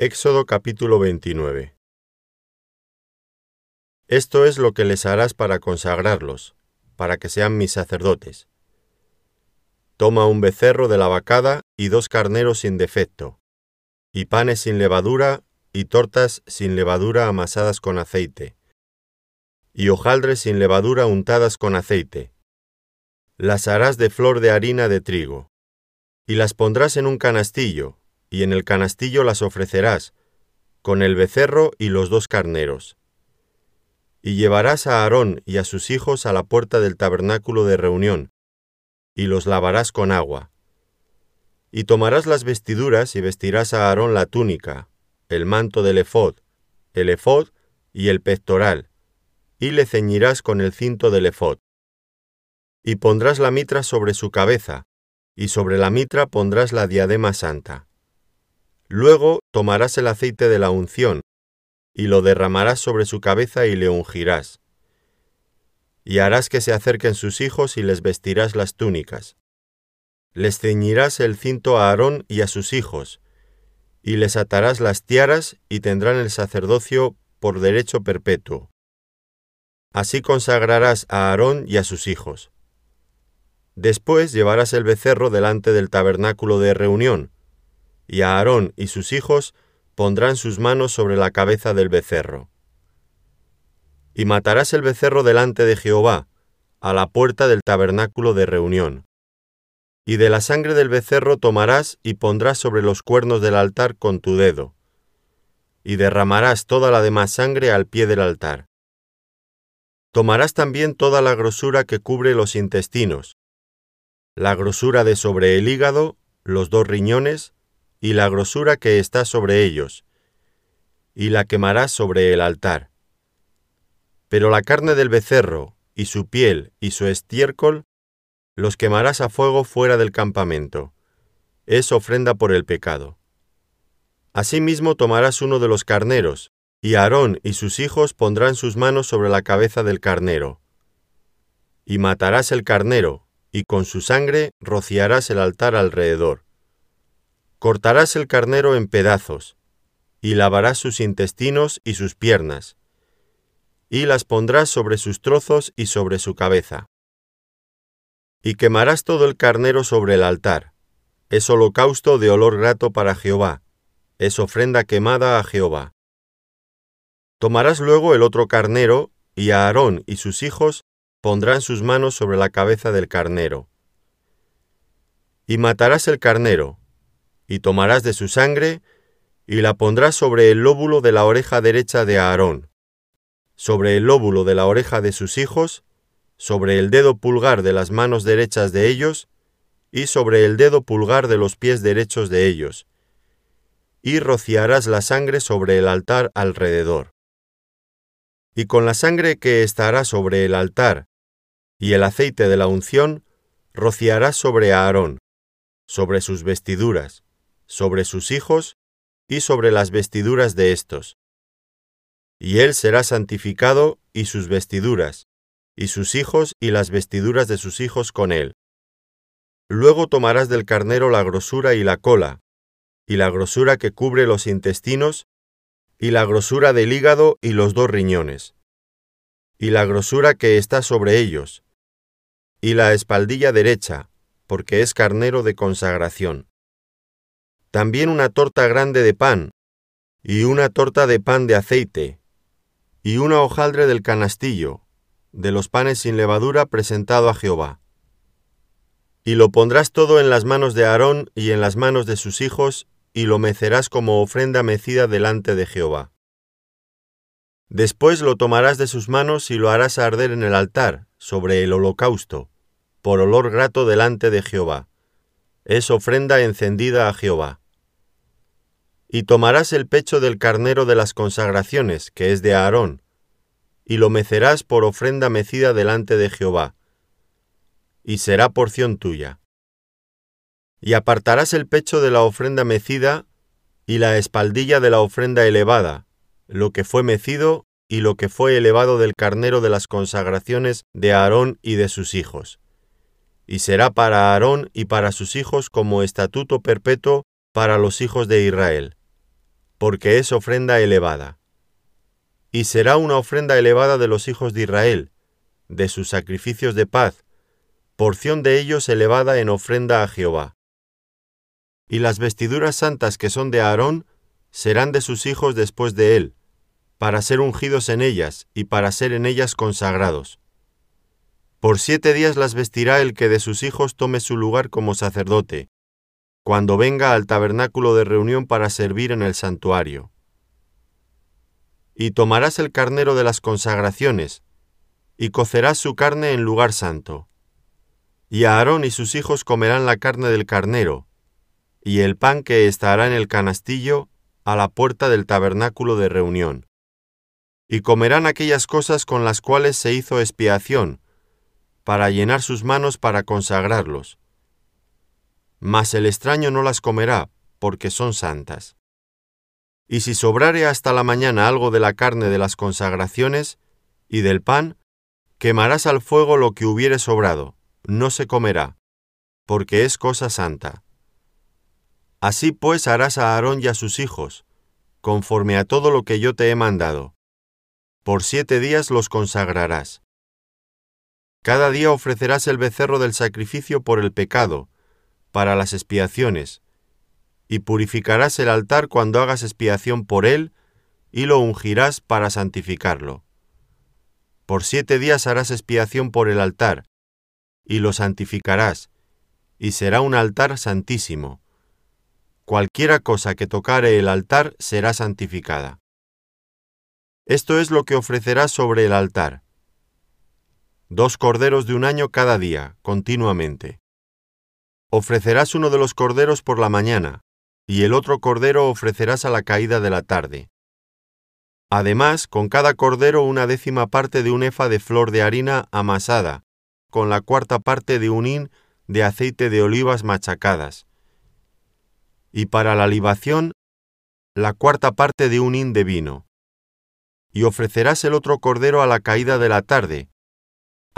Éxodo capítulo 29 Esto es lo que les harás para consagrarlos, para que sean mis sacerdotes. Toma un becerro de la vacada y dos carneros sin defecto, y panes sin levadura y tortas sin levadura amasadas con aceite, y hojaldres sin levadura untadas con aceite. Las harás de flor de harina de trigo, y las pondrás en un canastillo, y en el canastillo las ofrecerás, con el becerro y los dos carneros. Y llevarás a Aarón y a sus hijos a la puerta del tabernáculo de reunión, y los lavarás con agua. Y tomarás las vestiduras y vestirás a Aarón la túnica, el manto del efod, el efod y el pectoral, y le ceñirás con el cinto del efod. Y pondrás la mitra sobre su cabeza, y sobre la mitra pondrás la diadema santa. Luego tomarás el aceite de la unción, y lo derramarás sobre su cabeza y le ungirás. Y harás que se acerquen sus hijos y les vestirás las túnicas. Les ceñirás el cinto a Aarón y a sus hijos, y les atarás las tiaras y tendrán el sacerdocio por derecho perpetuo. Así consagrarás a Aarón y a sus hijos. Después llevarás el becerro delante del tabernáculo de reunión, y Aarón y sus hijos pondrán sus manos sobre la cabeza del becerro. Y matarás el becerro delante de Jehová, a la puerta del tabernáculo de reunión. Y de la sangre del becerro tomarás y pondrás sobre los cuernos del altar con tu dedo, y derramarás toda la demás sangre al pie del altar. Tomarás también toda la grosura que cubre los intestinos, la grosura de sobre el hígado, los dos riñones, y la grosura que está sobre ellos, y la quemarás sobre el altar. Pero la carne del becerro, y su piel, y su estiércol, los quemarás a fuego fuera del campamento. Es ofrenda por el pecado. Asimismo tomarás uno de los carneros, y Aarón y sus hijos pondrán sus manos sobre la cabeza del carnero. Y matarás el carnero, y con su sangre rociarás el altar alrededor. Cortarás el carnero en pedazos, y lavarás sus intestinos y sus piernas, y las pondrás sobre sus trozos y sobre su cabeza. Y quemarás todo el carnero sobre el altar. Es holocausto de olor grato para Jehová, es ofrenda quemada a Jehová. Tomarás luego el otro carnero, y Aarón y sus hijos pondrán sus manos sobre la cabeza del carnero. Y matarás el carnero, y tomarás de su sangre, y la pondrás sobre el lóbulo de la oreja derecha de Aarón, sobre el lóbulo de la oreja de sus hijos, sobre el dedo pulgar de las manos derechas de ellos, y sobre el dedo pulgar de los pies derechos de ellos, y rociarás la sangre sobre el altar alrededor. Y con la sangre que estará sobre el altar y el aceite de la unción, rociarás sobre Aarón, sobre sus vestiduras, sobre sus hijos y sobre las vestiduras de éstos. Y él será santificado y sus vestiduras, y sus hijos y las vestiduras de sus hijos con él. Luego tomarás del carnero la grosura y la cola, y la grosura que cubre los intestinos, y la grosura del hígado y los dos riñones, y la grosura que está sobre ellos, y la espaldilla derecha, porque es carnero de consagración también una torta grande de pan, y una torta de pan de aceite, y una hojaldre del canastillo, de los panes sin levadura presentado a Jehová. Y lo pondrás todo en las manos de Aarón y en las manos de sus hijos, y lo mecerás como ofrenda mecida delante de Jehová. Después lo tomarás de sus manos y lo harás arder en el altar, sobre el holocausto, por olor grato delante de Jehová es ofrenda encendida a Jehová. Y tomarás el pecho del carnero de las consagraciones, que es de Aarón, y lo mecerás por ofrenda mecida delante de Jehová, y será porción tuya. Y apartarás el pecho de la ofrenda mecida y la espaldilla de la ofrenda elevada, lo que fue mecido y lo que fue elevado del carnero de las consagraciones de Aarón y de sus hijos y será para Aarón y para sus hijos como estatuto perpetuo para los hijos de Israel. porque es ofrenda elevada. Y será una ofrenda elevada de los hijos de Israel, de sus sacrificios de paz, porción de ellos elevada en ofrenda a Jehová. Y las vestiduras santas que son de Aarón serán de sus hijos después de él, para ser ungidos en ellas y para ser en ellas consagrados. Por siete días las vestirá el que de sus hijos tome su lugar como sacerdote, cuando venga al tabernáculo de reunión para servir en el santuario. Y tomarás el carnero de las consagraciones, y cocerás su carne en lugar santo. Y Aarón y sus hijos comerán la carne del carnero, y el pan que estará en el canastillo a la puerta del tabernáculo de reunión y comerán aquellas cosas con las cuales se hizo expiación, para llenar sus manos para consagrarlos. Mas el extraño no las comerá, porque son santas. Y si sobrare hasta la mañana algo de la carne de las consagraciones y del pan, quemarás al fuego lo que hubiere sobrado, no se comerá, porque es cosa santa. Así pues harás a Aarón y a sus hijos, conforme a todo lo que yo te he mandado por siete días los consagrarás. Cada día ofrecerás el becerro del sacrificio por el pecado, para las expiaciones, y purificarás el altar cuando hagas expiación por él, y lo ungirás para santificarlo. Por siete días harás expiación por el altar, y lo santificarás, y será un altar santísimo. Cualquiera cosa que tocare el altar será santificada. Esto es lo que ofrecerás sobre el altar. Dos corderos de un año cada día, continuamente. Ofrecerás uno de los corderos por la mañana, y el otro cordero ofrecerás a la caída de la tarde. Además, con cada cordero una décima parte de un efa de flor de harina amasada, con la cuarta parte de un hin de aceite de olivas machacadas. Y para la libación, la cuarta parte de un hin de vino y ofrecerás el otro cordero a la caída de la tarde,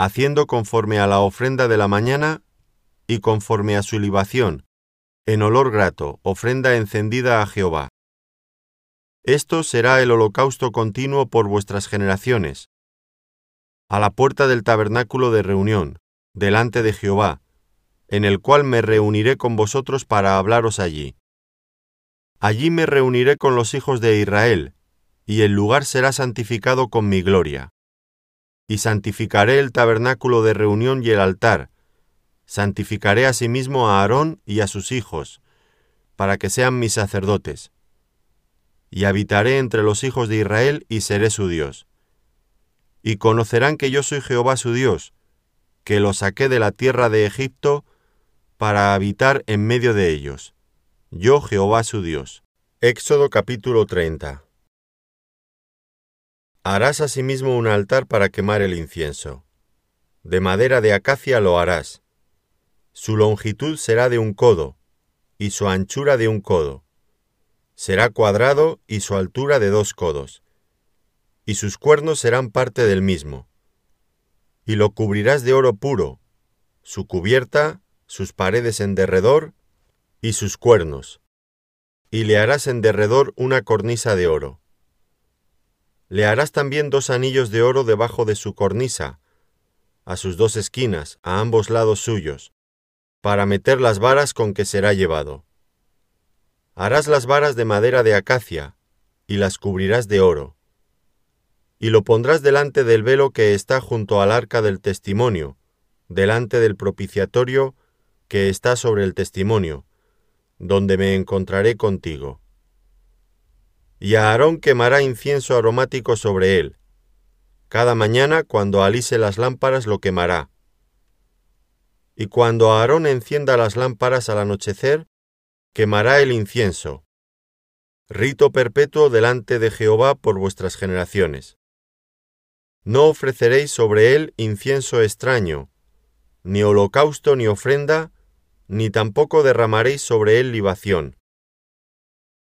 haciendo conforme a la ofrenda de la mañana y conforme a su libación, en olor grato, ofrenda encendida a Jehová. Esto será el holocausto continuo por vuestras generaciones, a la puerta del tabernáculo de reunión, delante de Jehová, en el cual me reuniré con vosotros para hablaros allí. Allí me reuniré con los hijos de Israel, y el lugar será santificado con mi gloria. Y santificaré el tabernáculo de reunión y el altar, santificaré asimismo a Aarón y a sus hijos, para que sean mis sacerdotes. Y habitaré entre los hijos de Israel y seré su Dios. Y conocerán que yo soy Jehová su Dios, que los saqué de la tierra de Egipto para habitar en medio de ellos. Yo Jehová su Dios. Éxodo capítulo 30 Harás asimismo un altar para quemar el incienso. De madera de acacia lo harás. Su longitud será de un codo, y su anchura de un codo. Será cuadrado y su altura de dos codos. Y sus cuernos serán parte del mismo. Y lo cubrirás de oro puro, su cubierta, sus paredes en derredor, y sus cuernos. Y le harás en derredor una cornisa de oro le harás también dos anillos de oro debajo de su cornisa, a sus dos esquinas, a ambos lados suyos, para meter las varas con que será llevado. Harás las varas de madera de acacia, y las cubrirás de oro. Y lo pondrás delante del velo que está junto al arca del testimonio, delante del propiciatorio que está sobre el testimonio, donde me encontraré contigo y Aarón quemará incienso aromático sobre él. Cada mañana cuando alise las lámparas lo quemará. Y cuando Aarón encienda las lámparas al anochecer, quemará el incienso. Rito perpetuo delante de Jehová por vuestras generaciones. No ofreceréis sobre él incienso extraño, ni holocausto ni ofrenda, ni tampoco derramaréis sobre él libación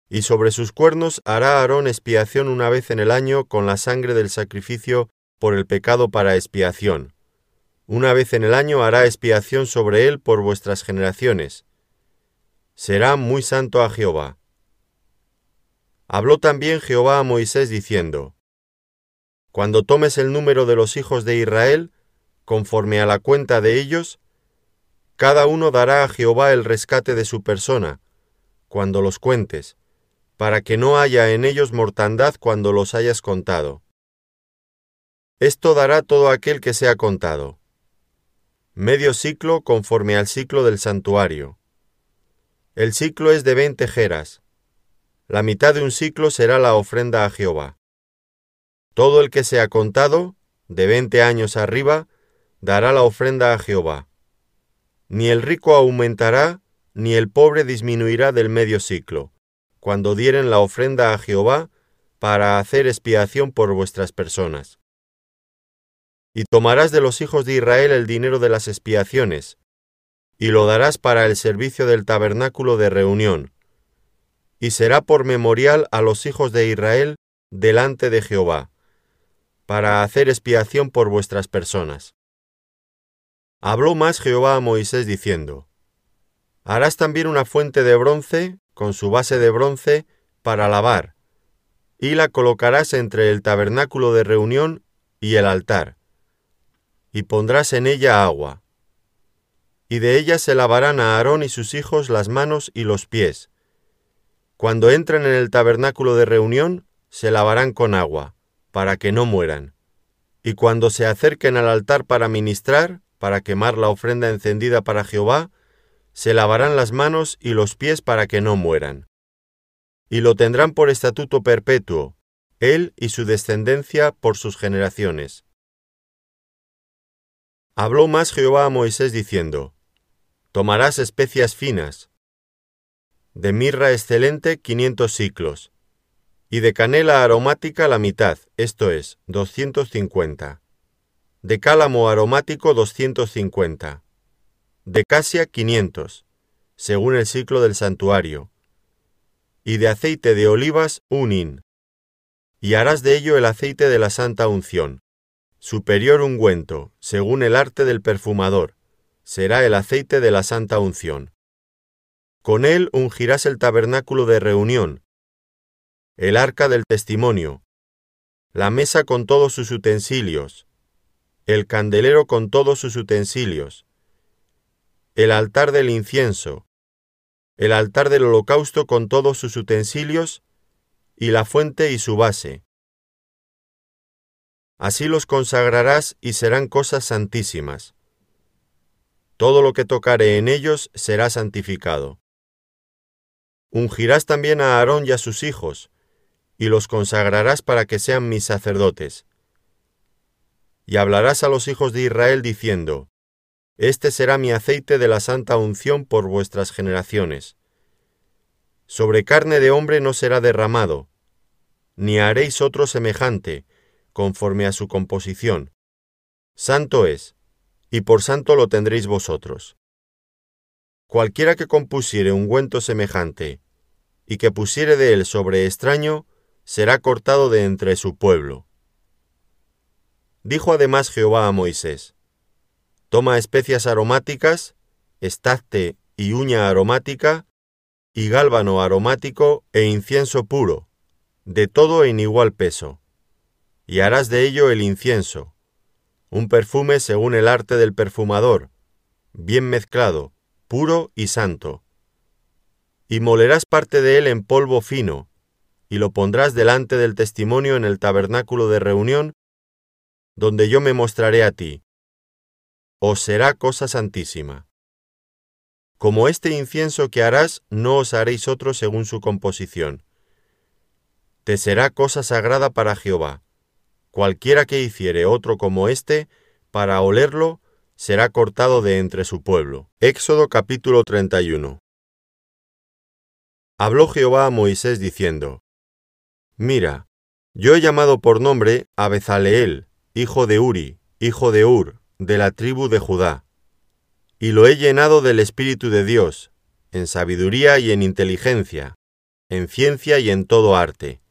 y sobre sus cuernos hará Aarón expiación una vez en el año con la sangre del sacrificio por el pecado para expiación. Una vez en el año hará expiación sobre él por vuestras generaciones. Será muy santo a Jehová. Habló también Jehová a Moisés diciendo, Cuando tomes el número de los hijos de Israel, conforme a la cuenta de ellos, cada uno dará a Jehová el rescate de su persona, cuando los cuentes, para que no haya en ellos mortandad cuando los hayas contado. Esto dará todo aquel que sea contado. Medio ciclo conforme al ciclo del santuario. El ciclo es de veinte jeras. La mitad de un ciclo será la ofrenda a Jehová. Todo el que sea contado, de veinte años arriba, dará la ofrenda a Jehová. Ni el rico aumentará, ni el pobre disminuirá del medio ciclo, cuando dieren la ofrenda a Jehová para hacer expiación por vuestras personas. Y tomarás de los hijos de Israel el dinero de las expiaciones, y lo darás para el servicio del tabernáculo de reunión, y será por memorial a los hijos de Israel delante de Jehová, para hacer expiación por vuestras personas. Habló más Jehová a Moisés diciendo, Harás también una fuente de bronce, con su base de bronce, para lavar, y la colocarás entre el tabernáculo de reunión y el altar, y pondrás en ella agua. Y de ella se lavarán a Aarón y sus hijos las manos y los pies. Cuando entren en el tabernáculo de reunión, se lavarán con agua, para que no mueran. Y cuando se acerquen al altar para ministrar, para quemar la ofrenda encendida para Jehová, se lavarán las manos y los pies para que no mueran. Y lo tendrán por estatuto perpetuo, él y su descendencia por sus generaciones. Habló más Jehová a Moisés diciendo, Tomarás especias finas, de mirra excelente quinientos ciclos, y de canela aromática la mitad, esto es, doscientos cincuenta de cálamo aromático 250, de casia 500, según el ciclo del santuario, y de aceite de olivas un hin, y harás de ello el aceite de la santa unción, superior ungüento, según el arte del perfumador, será el aceite de la santa unción. Con él ungirás el tabernáculo de reunión, el arca del testimonio, la mesa con todos sus utensilios, el candelero con todos sus utensilios, el altar del incienso, el altar del holocausto con todos sus utensilios, y la fuente y su base. Así los consagrarás y serán cosas santísimas. Todo lo que tocare en ellos será santificado. Ungirás también a Aarón y a sus hijos, y los consagrarás para que sean mis sacerdotes y hablarás a los hijos de Israel diciendo, Este será mi aceite de la santa unción por vuestras generaciones. Sobre carne de hombre no será derramado, ni haréis otro semejante, conforme a su composición. Santo es, y por santo lo tendréis vosotros. Cualquiera que compusiere ungüento semejante, y que pusiere de él sobre extraño, será cortado de entre su pueblo. Dijo además Jehová a Moisés, Toma especias aromáticas, estacte y uña aromática, y gálbano aromático e incienso puro, de todo en igual peso, y harás de ello el incienso, un perfume según el arte del perfumador, bien mezclado, puro y santo. Y molerás parte de él en polvo fino, y lo pondrás delante del testimonio en el tabernáculo de reunión donde yo me mostraré a ti. Os será cosa santísima. Como este incienso que harás, no os haréis otro según su composición. Te será cosa sagrada para Jehová. Cualquiera que hiciere otro como este, para olerlo, será cortado de entre su pueblo. Éxodo capítulo 31. Habló Jehová a Moisés diciendo, Mira, yo he llamado por nombre a Bezaleel, hijo de Uri, hijo de Ur, de la tribu de Judá. Y lo he llenado del Espíritu de Dios, en sabiduría y en inteligencia, en ciencia y en todo arte,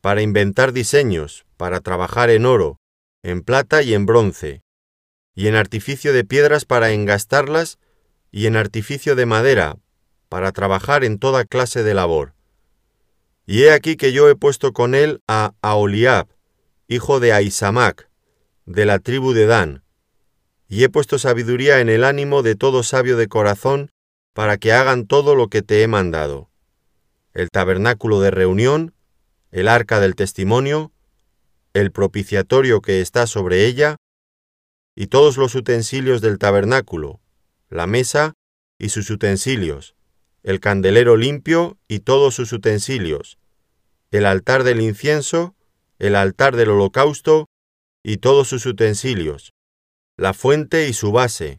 para inventar diseños, para trabajar en oro, en plata y en bronce, y en artificio de piedras para engastarlas, y en artificio de madera, para trabajar en toda clase de labor. Y he aquí que yo he puesto con él a Aholiab, hijo de Aisamac, de la tribu de Dan, y he puesto sabiduría en el ánimo de todo sabio de corazón, para que hagan todo lo que te he mandado. El tabernáculo de reunión, el arca del testimonio, el propiciatorio que está sobre ella, y todos los utensilios del tabernáculo, la mesa y sus utensilios, el candelero limpio y todos sus utensilios, el altar del incienso, el altar del holocausto y todos sus utensilios, la fuente y su base,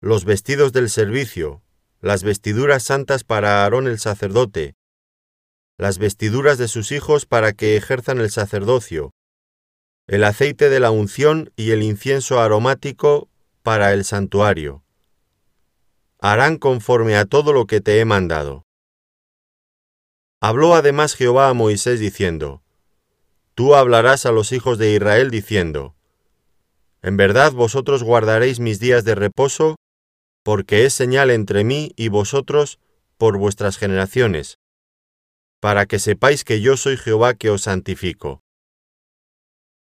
los vestidos del servicio, las vestiduras santas para Aarón el sacerdote, las vestiduras de sus hijos para que ejerzan el sacerdocio, el aceite de la unción y el incienso aromático para el santuario harán conforme a todo lo que te he mandado. Habló además Jehová a Moisés diciendo, Tú hablarás a los hijos de Israel diciendo, En verdad vosotros guardaréis mis días de reposo, porque es señal entre mí y vosotros por vuestras generaciones, para que sepáis que yo soy Jehová que os santifico.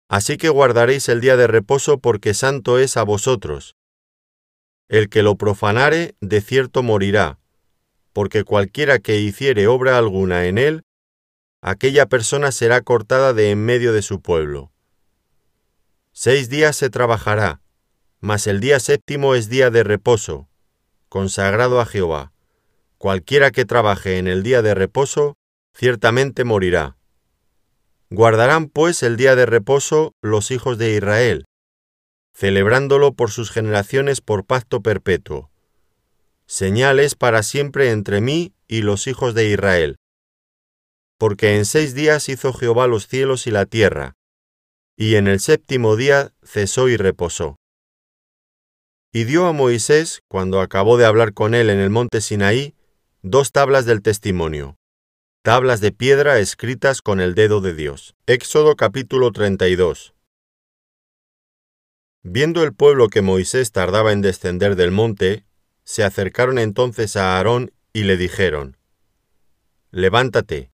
Así que guardaréis el día de reposo porque santo es a vosotros, el que lo profanare, de cierto morirá, porque cualquiera que hiciere obra alguna en él, aquella persona será cortada de en medio de su pueblo. Seis días se trabajará, mas el día séptimo es día de reposo, consagrado a Jehová. Cualquiera que trabaje en el día de reposo, ciertamente morirá. Guardarán pues el día de reposo los hijos de Israel, celebrándolo por sus generaciones por pacto perpetuo. Señales para siempre entre mí y los hijos de Israel. Porque en seis días hizo Jehová los cielos y la tierra, y en el séptimo día cesó y reposó. Y dio a Moisés, cuando acabó de hablar con él en el monte Sinaí, dos tablas del testimonio, tablas de piedra escritas con el dedo de Dios. Éxodo capítulo 32. Viendo el pueblo que Moisés tardaba en descender del monte, se acercaron entonces a Aarón y le dijeron, Levántate,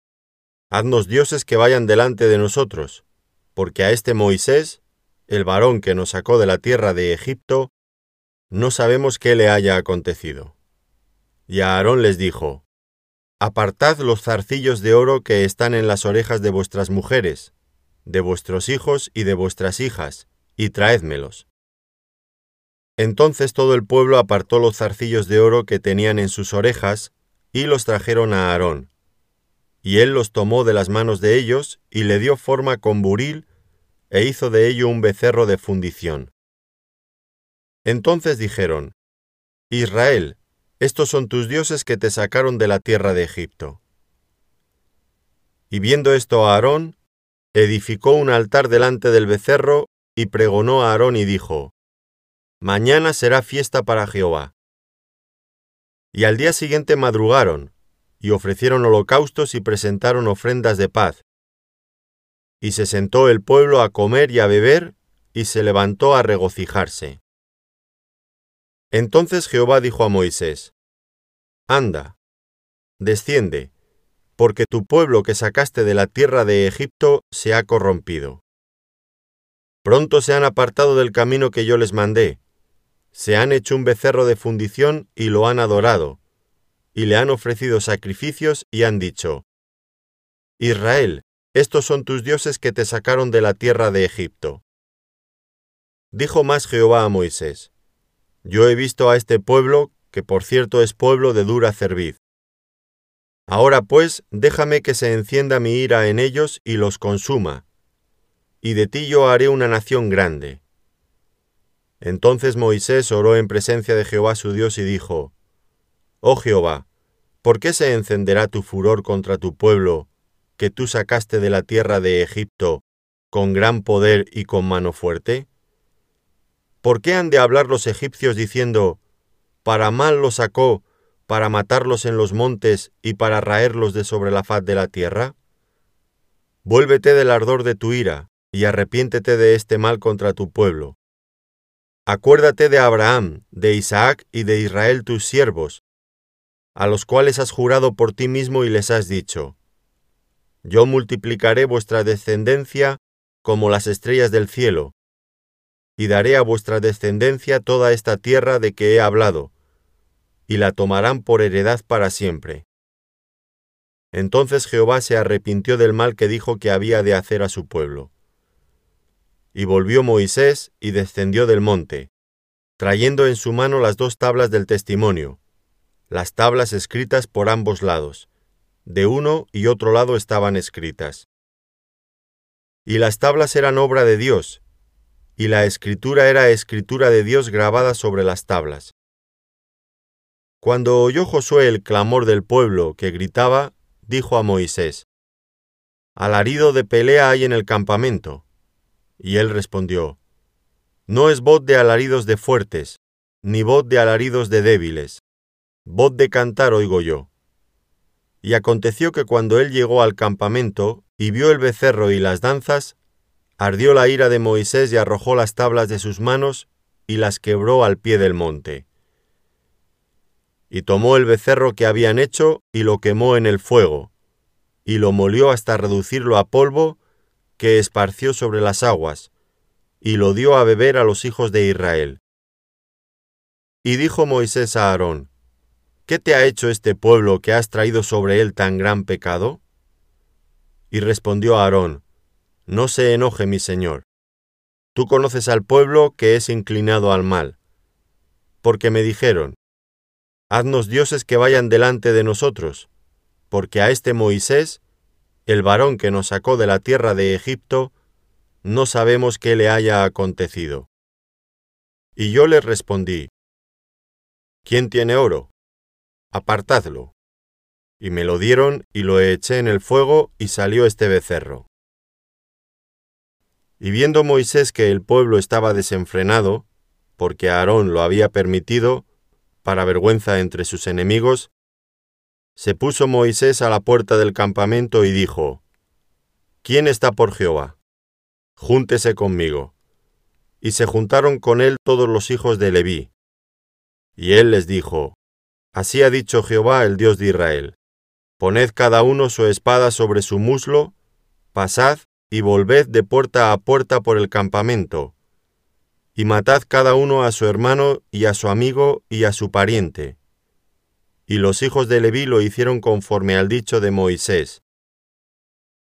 haznos dioses que vayan delante de nosotros, porque a este Moisés, el varón que nos sacó de la tierra de Egipto, no sabemos qué le haya acontecido. Y a Aarón les dijo, Apartad los zarcillos de oro que están en las orejas de vuestras mujeres, de vuestros hijos y de vuestras hijas, y traédmelos. Entonces todo el pueblo apartó los zarcillos de oro que tenían en sus orejas, y los trajeron a Aarón. Y él los tomó de las manos de ellos, y le dio forma con buril, e hizo de ello un becerro de fundición. Entonces dijeron, Israel, estos son tus dioses que te sacaron de la tierra de Egipto. Y viendo esto a Aarón, edificó un altar delante del becerro y pregonó a Aarón y dijo, Mañana será fiesta para Jehová. Y al día siguiente madrugaron, y ofrecieron holocaustos y presentaron ofrendas de paz. Y se sentó el pueblo a comer y a beber, y se levantó a regocijarse. Entonces Jehová dijo a Moisés, Anda, desciende, porque tu pueblo que sacaste de la tierra de Egipto se ha corrompido. Pronto se han apartado del camino que yo les mandé, se han hecho un becerro de fundición y lo han adorado, y le han ofrecido sacrificios y han dicho, Israel, estos son tus dioses que te sacaron de la tierra de Egipto. Dijo más Jehová a Moisés, Yo he visto a este pueblo, que por cierto es pueblo de dura cerviz. Ahora pues, déjame que se encienda mi ira en ellos y los consuma, y de ti yo haré una nación grande. Entonces Moisés oró en presencia de Jehová su Dios y dijo, Oh Jehová, ¿por qué se encenderá tu furor contra tu pueblo, que tú sacaste de la tierra de Egipto, con gran poder y con mano fuerte? ¿Por qué han de hablar los egipcios diciendo, para mal los sacó, para matarlos en los montes y para raerlos de sobre la faz de la tierra? Vuélvete del ardor de tu ira, y arrepiéntete de este mal contra tu pueblo. Acuérdate de Abraham, de Isaac y de Israel tus siervos, a los cuales has jurado por ti mismo y les has dicho, Yo multiplicaré vuestra descendencia como las estrellas del cielo, y daré a vuestra descendencia toda esta tierra de que he hablado, y la tomarán por heredad para siempre. Entonces Jehová se arrepintió del mal que dijo que había de hacer a su pueblo. Y volvió Moisés y descendió del monte, trayendo en su mano las dos tablas del testimonio, las tablas escritas por ambos lados, de uno y otro lado estaban escritas. Y las tablas eran obra de Dios, y la escritura era escritura de Dios grabada sobre las tablas. Cuando oyó Josué el clamor del pueblo que gritaba, dijo a Moisés, Alarido de pelea hay en el campamento. Y él respondió, No es voz de alaridos de fuertes, ni voz de alaridos de débiles, voz de cantar oigo yo. Y aconteció que cuando él llegó al campamento y vio el becerro y las danzas, ardió la ira de Moisés y arrojó las tablas de sus manos y las quebró al pie del monte y tomó el becerro que habían hecho y lo quemó en el fuego, y lo molió hasta reducirlo a polvo que esparció sobre las aguas, y lo dio a beber a los hijos de Israel. Y dijo Moisés a Aarón, ¿Qué te ha hecho este pueblo que has traído sobre él tan gran pecado? Y respondió Aarón, No se enoje mi señor. Tú conoces al pueblo que es inclinado al mal. Porque me dijeron, Haznos dioses que vayan delante de nosotros, porque a este Moisés, el varón que nos sacó de la tierra de Egipto, no sabemos qué le haya acontecido. Y yo le respondí, ¿quién tiene oro? Apartadlo. Y me lo dieron y lo eché en el fuego y salió este becerro. Y viendo Moisés que el pueblo estaba desenfrenado, porque Aarón lo había permitido, para vergüenza entre sus enemigos, se puso Moisés a la puerta del campamento y dijo, ¿Quién está por Jehová? Júntese conmigo. Y se juntaron con él todos los hijos de Leví. Y él les dijo, Así ha dicho Jehová el Dios de Israel, poned cada uno su espada sobre su muslo, pasad y volved de puerta a puerta por el campamento, y matad cada uno a su hermano y a su amigo y a su pariente. Y los hijos de Leví lo hicieron conforme al dicho de Moisés.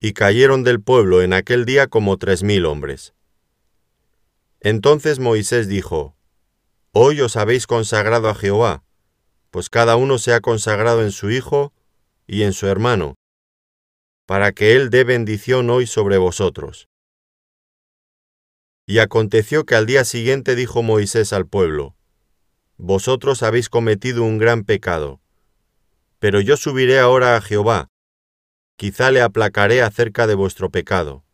Y cayeron del pueblo en aquel día como tres mil hombres. Entonces Moisés dijo, Hoy os habéis consagrado a Jehová, pues cada uno se ha consagrado en su hijo y en su hermano, para que él dé bendición hoy sobre vosotros. Y aconteció que al día siguiente dijo Moisés al pueblo, Vosotros habéis cometido un gran pecado, pero yo subiré ahora a Jehová, quizá le aplacaré acerca de vuestro pecado.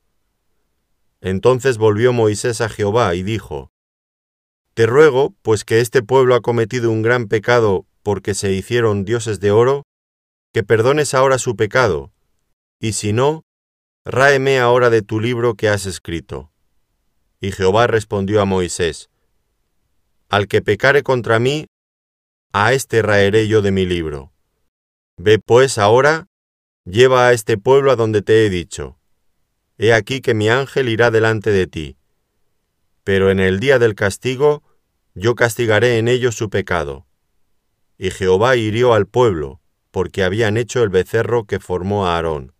Entonces volvió Moisés a Jehová y dijo, Te ruego, pues que este pueblo ha cometido un gran pecado porque se hicieron dioses de oro, que perdones ahora su pecado, y si no, ráeme ahora de tu libro que has escrito. Y Jehová respondió a Moisés, Al que pecare contra mí, a éste raeré yo de mi libro. Ve pues ahora, lleva a este pueblo a donde te he dicho. He aquí que mi ángel irá delante de ti. Pero en el día del castigo, yo castigaré en ellos su pecado. Y Jehová hirió al pueblo, porque habían hecho el becerro que formó a Aarón.